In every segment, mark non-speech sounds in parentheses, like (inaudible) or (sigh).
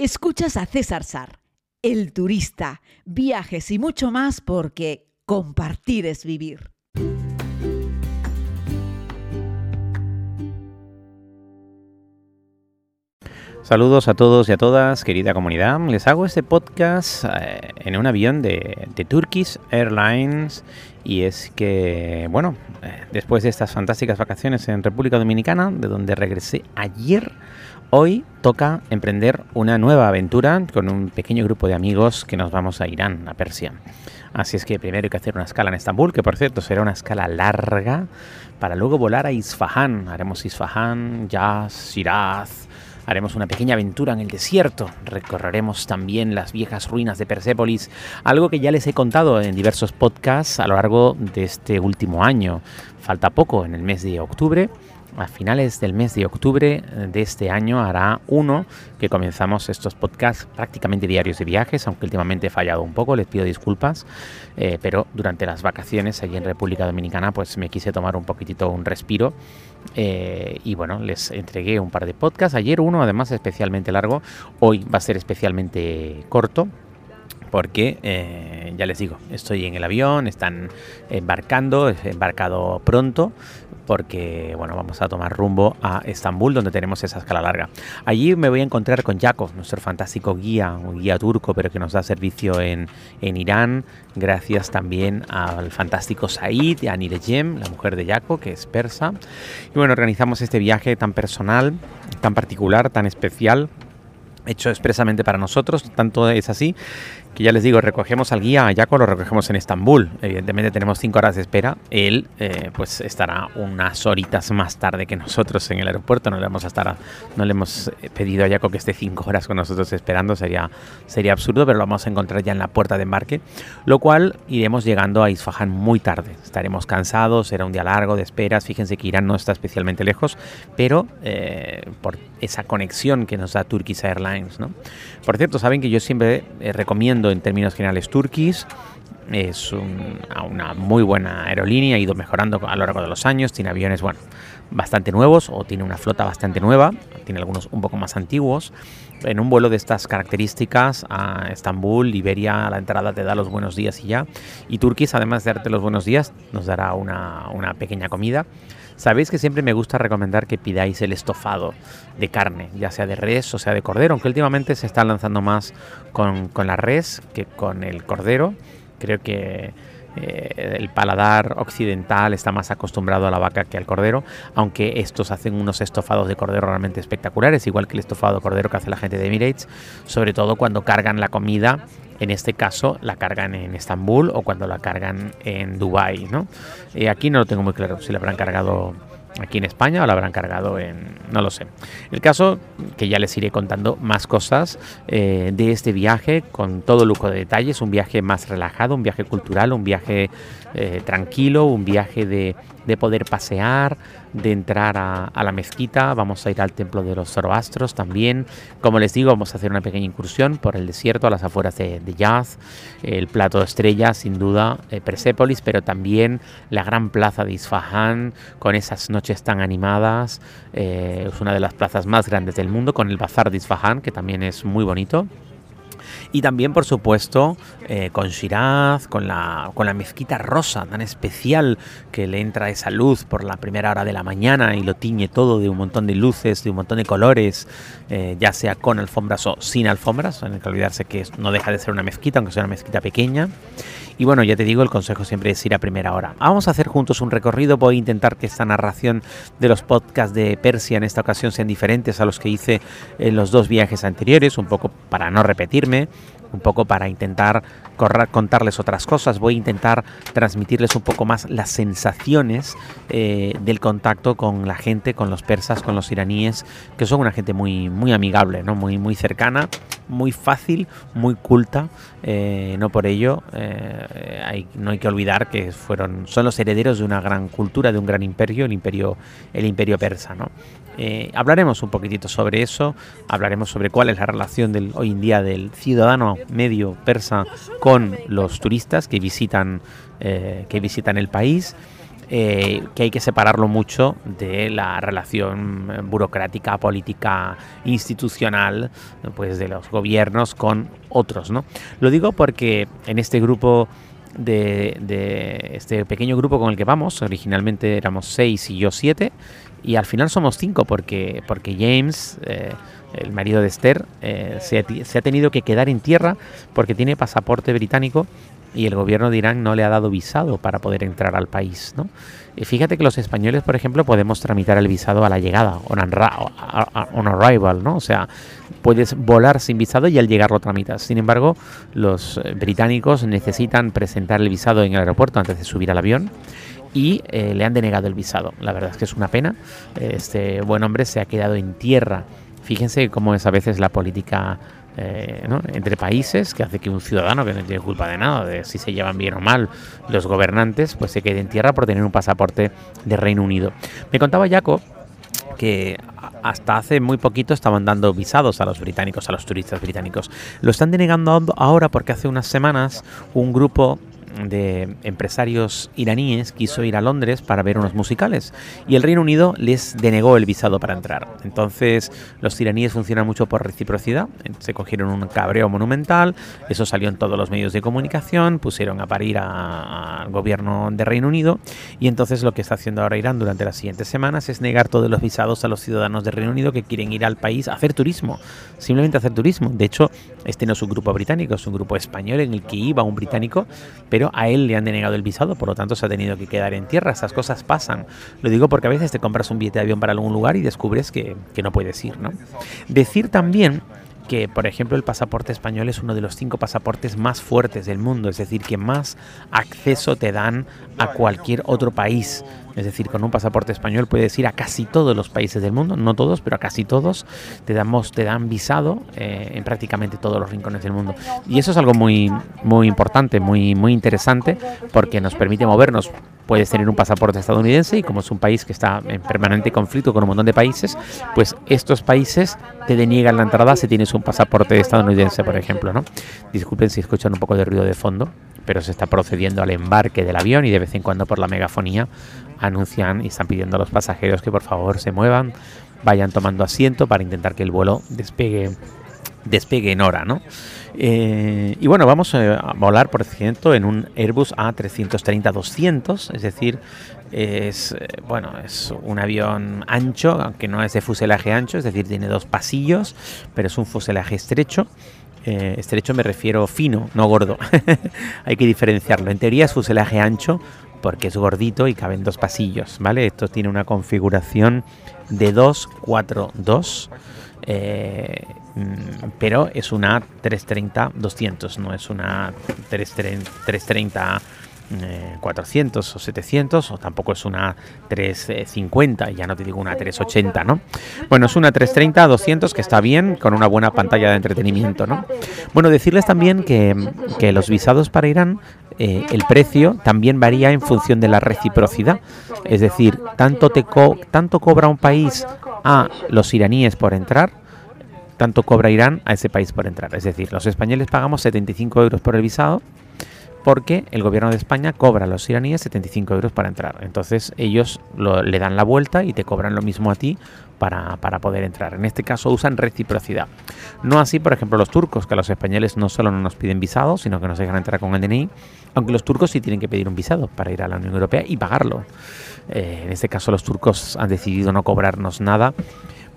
Escuchas a César Sar, el turista, viajes y mucho más porque compartir es vivir. Saludos a todos y a todas, querida comunidad. Les hago este podcast eh, en un avión de, Turkish Airlines y es que, bueno, eh, después de estas fantásticas vacaciones en República Dominicana, de donde regresé ayer, Hoy toca emprender una nueva aventura con un pequeño grupo de amigos que nos vamos a Irán, a Persia. Así es que primero hay que hacer una escala en Estambul, que por cierto será una escala larga, para luego volar a Isfahan. Haremos Isfahan, Yaz, Shiraz. Haremos una pequeña aventura en el desierto. Recorreremos también las viejas ruinas de Persépolis, algo que ya les he contado en diversos podcasts a lo largo de este último año. Falta poco, en el mes de octubre a finales del mes de octubre de este año hará uno que comenzamos estos podcasts prácticamente diarios de viajes, aunque últimamente he fallado un poco, les pido disculpas, eh, pero durante las vacaciones allí en República Dominicana pues me quise tomar un poquitito un respiro eh, y bueno, les entregué un par de podcasts, ayer uno además especialmente largo, hoy va a ser especialmente corto porque eh, ya les digo, estoy en el avión, están embarcando, he embarcado pronto, porque bueno, vamos a tomar rumbo a Estambul, donde tenemos esa escala larga. Allí me voy a encontrar con Yakov, nuestro fantástico guía, un guía turco, pero que nos da servicio en, en Irán, gracias también al fantástico Said, a Nirejem, la mujer de Yakov, que es persa. Y bueno, organizamos este viaje tan personal, tan particular, tan especial, hecho expresamente para nosotros, tanto es así que ya les digo, recogemos al guía, Jaco lo recogemos en Estambul. Evidentemente tenemos cinco horas de espera. Él eh, pues estará unas horitas más tarde que nosotros en el aeropuerto. No le hemos, estar, no le hemos eh, pedido a Jaco que esté cinco horas con nosotros esperando. Sería, sería absurdo, pero lo vamos a encontrar ya en la puerta de embarque. Lo cual iremos llegando a Isfahan muy tarde. Estaremos cansados, será un día largo de esperas. Fíjense que Irán no está especialmente lejos, pero eh, por esa conexión que nos da Turkish Airlines. ¿no? Por cierto, saben que yo siempre recomiendo en términos generales Turkish. Es una muy buena aerolínea, ha ido mejorando a lo largo de los años, tiene aviones, bueno, bastante nuevos o tiene una flota bastante nueva, tiene algunos un poco más antiguos. En un vuelo de estas características a Estambul, Iberia, a la entrada te da los buenos días y ya. Y Turkish, además de darte los buenos días, nos dará una, una pequeña comida. Sabéis que siempre me gusta recomendar que pidáis el estofado de carne, ya sea de res o sea de cordero, aunque últimamente se está lanzando más con, la res que con el cordero. Creo que eh, el paladar occidental está más acostumbrado a la vaca que al cordero, aunque estos hacen unos estofados de cordero realmente espectaculares, igual que el estofado de cordero que hace la gente de Emirates, sobre todo cuando cargan la comida en este caso la cargan en Estambul o cuando la cargan en Dubai, ¿no? Eh, aquí no lo tengo muy claro si la habrán cargado aquí en España o la habrán cargado en... no lo sé. El caso que ya les iré contando más cosas eh, de este viaje con todo lujo de detalles, un viaje más relajado, un viaje cultural, un viaje eh, tranquilo, un viaje de, de, poder pasear, de entrar a, la mezquita, vamos a ir al templo de los zoroastros también. Como les digo, vamos a hacer una pequeña incursión por el desierto a las afueras de, de Yaz, el plato de estrella, sin duda, eh, Persépolis, pero también la gran plaza de Isfahan, con esas noches tan animadas. Eh, es una de las plazas más grandes del mundo, con el bazar de Isfahan, que también es muy bonito. Y también, por supuesto, eh, con Shiraz, con la, con la mezquita rosa tan especial que le entra esa luz por la primera hora de la mañana y lo tiñe todo de un montón de luces, de un montón de colores, eh, ya sea con alfombras o sin alfombras. No hay que olvidarse que no deja de ser una mezquita, aunque sea una mezquita pequeña. Y bueno, ya te digo, el consejo siempre es ir a primera hora. Vamos a hacer juntos un recorrido. Voy a intentar que esta narración de los podcasts de Persia en esta ocasión sean diferentes a los que hice en los dos viajes anteriores, un poco para no repetirme un poco para intentar contarles otras cosas. Voy a intentar transmitirles un poco más las sensaciones eh, del contacto con la gente, con los persas, con los iraníes, que son una gente muy, muy amigable, ¿no? muy, muy cercana, muy fácil, muy culta. Eh, no por ello eh, hay, no hay que olvidar que fueron, son los herederos de una gran cultura, de un gran imperio, el imperio, el imperio persa. ¿no? hablaremos un poquitito sobre eso, hablaremos sobre cuál es la relación del, hoy en día del ciudadano medio persa con los turistas que visitan, eh, que visitan el país. eh, que hay que separarlo mucho de la relación burocrática, política, institucional, pues de los gobiernos con otros, ¿no? Lo digo porque en este grupo de, este pequeño grupo con el que vamos, originalmente éramos seis y yo siete, y al final somos cinco porque, porque James, eh, el marido de Esther, eh, se, se, ha tenido que quedar en tierra porque tiene pasaporte británico y el gobierno de Irán no le ha dado visado para poder entrar al país. ¿no? Y fíjate que los españoles, por ejemplo, podemos tramitar el visado a la llegada, on, arrival, ¿no? O sea, puedes volar sin visado y al llegar lo tramitas. Sin embargo, los británicos necesitan presentar el visado en el aeropuerto antes de subir al avión y eh, le han denegado el visado. La verdad es que es una pena. Este buen hombre se ha quedado en tierra. Fíjense cómo es a veces la política eh, entre países que hace que un ciudadano que no tiene culpa de nada, de si se llevan bien o mal los gobernantes, pues se quede en tierra por tener un pasaporte de Reino Unido. Me contaba Jaco que hasta hace muy poquito estaban dando visados a los británicos, a los turistas británicos. Lo están denegando ahora porque hace unas semanas un grupo de empresarios iraníes quiso ir a Londres para ver unos musicales y el Reino Unido les denegó el visado para entrar. Entonces los iraníes funcionan mucho por reciprocidad, se cogieron un cabreo monumental, eso salió en todos los medios de comunicación, pusieron a parir al gobierno de Reino Unido y entonces lo que está haciendo ahora Irán durante las siguientes semanas es negar todos los visados a los ciudadanos de Reino Unido que quieren ir al país a hacer turismo, simplemente hacer turismo. De hecho, este no es un grupo británico, es un grupo español en el que iba un británico, pero a él le han denegado el visado, por lo tanto se ha tenido que quedar en tierra. Estas cosas pasan. Lo digo porque a veces te compras un billete de avión para algún lugar y descubres que, que no puedes ir. ¿no? Decir también que, por ejemplo, el pasaporte español es uno de los cinco pasaportes más fuertes del mundo, es decir, que más acceso te dan a cualquier otro país. Es decir, con un pasaporte español puedes ir a casi todos los países del mundo, no todos, pero a casi todos. Te, damos, te dan visado eh, en prácticamente todos los rincones del mundo. Y eso es algo muy, muy importante, muy, muy interesante, porque nos permite movernos puedes tener un pasaporte estadounidense y como es un país que está en permanente conflicto con un montón de países, pues estos países te deniegan la entrada si tienes un pasaporte estadounidense, por ejemplo, ¿no? Disculpen si escuchan un poco de ruido de fondo, pero se está procediendo al embarque del avión y de vez en cuando por la megafonía anuncian y están pidiendo a los pasajeros que por favor se muevan, vayan tomando asiento para intentar que el vuelo despegue despegue en hora, ¿no? Eh, y bueno, vamos a volar, por ejemplo, en un Airbus A330-200, es decir, es eh, bueno, es un avión ancho, aunque no es de fuselaje ancho, es decir, tiene dos pasillos, pero es un fuselaje estrecho. Eh, estrecho me refiero fino, no gordo. (laughs) Hay que diferenciarlo. En teoría es fuselaje ancho porque es gordito y caben dos pasillos, ¿vale? Esto tiene una configuración de 242. Eh, Mm, pero es una 330-200, no es una 330 400 eh, o 700 o tampoco es una 350 ya no te digo una 380 no bueno es una 330 200 que está bien con una buena pantalla de entretenimiento no bueno decirles también que, que los visados para Irán eh, el precio también varía en función de la reciprocidad es decir tanto te tanto cobra un país a los iraníes por entrar tanto cobra Irán a ese país por entrar. Es decir, los españoles pagamos 75 euros por el visado porque el gobierno de España cobra a los iraníes 75 euros para entrar. Entonces ellos le dan la vuelta y te cobran lo mismo a ti para, para, poder entrar. En este caso usan reciprocidad. No así, por ejemplo, los turcos, que a los españoles no solo no nos piden visado, sino que nos dejan entrar con el DNI, aunque los turcos sí tienen que pedir un visado para ir a la Unión Europea y pagarlo. Eh, en este caso los turcos han decidido no cobrarnos nada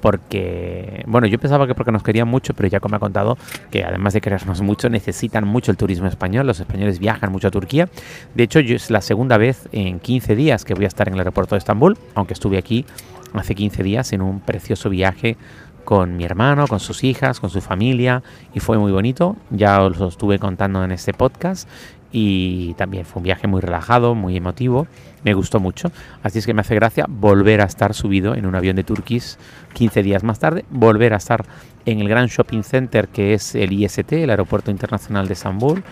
porque, bueno, yo pensaba que porque nos querían mucho, pero ya como me ha contado que además de querernos mucho, necesitan mucho el turismo español, los españoles viajan mucho a Turquía. De hecho, yo es la segunda vez en 15 días que voy a estar en el aeropuerto de Estambul, aunque estuve aquí hace 15 días en un precioso viaje con mi hermano, con sus hijas, con su familia y fue muy bonito. Ya os lo estuve contando en este podcast y también fue un viaje muy relajado, muy emotivo, me gustó mucho, así es que me hace gracia volver a estar subido en un avión de Turquís 15 días más tarde, volver a estar en el gran shopping center que es el IST, el Aeropuerto Internacional de Estambul,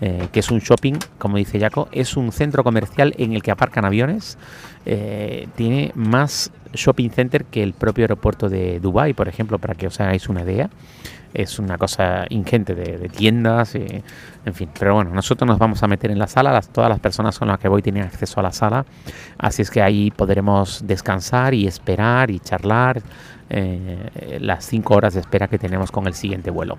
eh, que es un shopping, como dice Jaco, es un centro comercial en el que aparcan aviones, eh, tiene más shopping center que el propio aeropuerto de Dubai, por ejemplo, para que os hagáis una idea. Es una cosa ingente de, tiendas, y, en fin. Pero bueno, nosotros nos vamos a meter en la sala, todas las personas con las que voy tienen acceso a la sala, así es que ahí podremos descansar y esperar y charlar eh, las cinco horas de espera que tenemos con el siguiente vuelo.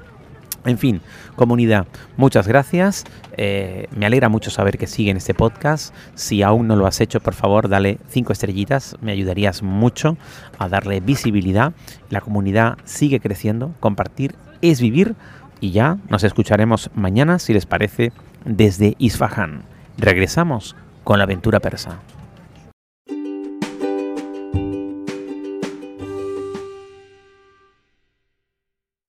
En fin, comunidad, muchas gracias. Eh, me alegra mucho saber que siguen este podcast. Si aún no lo has hecho, por favor, dale cinco estrellitas. Me ayudarías mucho a darle visibilidad. La comunidad sigue creciendo. Compartir es vivir. Y ya nos escucharemos mañana, si les parece, desde Isfahan. Regresamos con la aventura persa.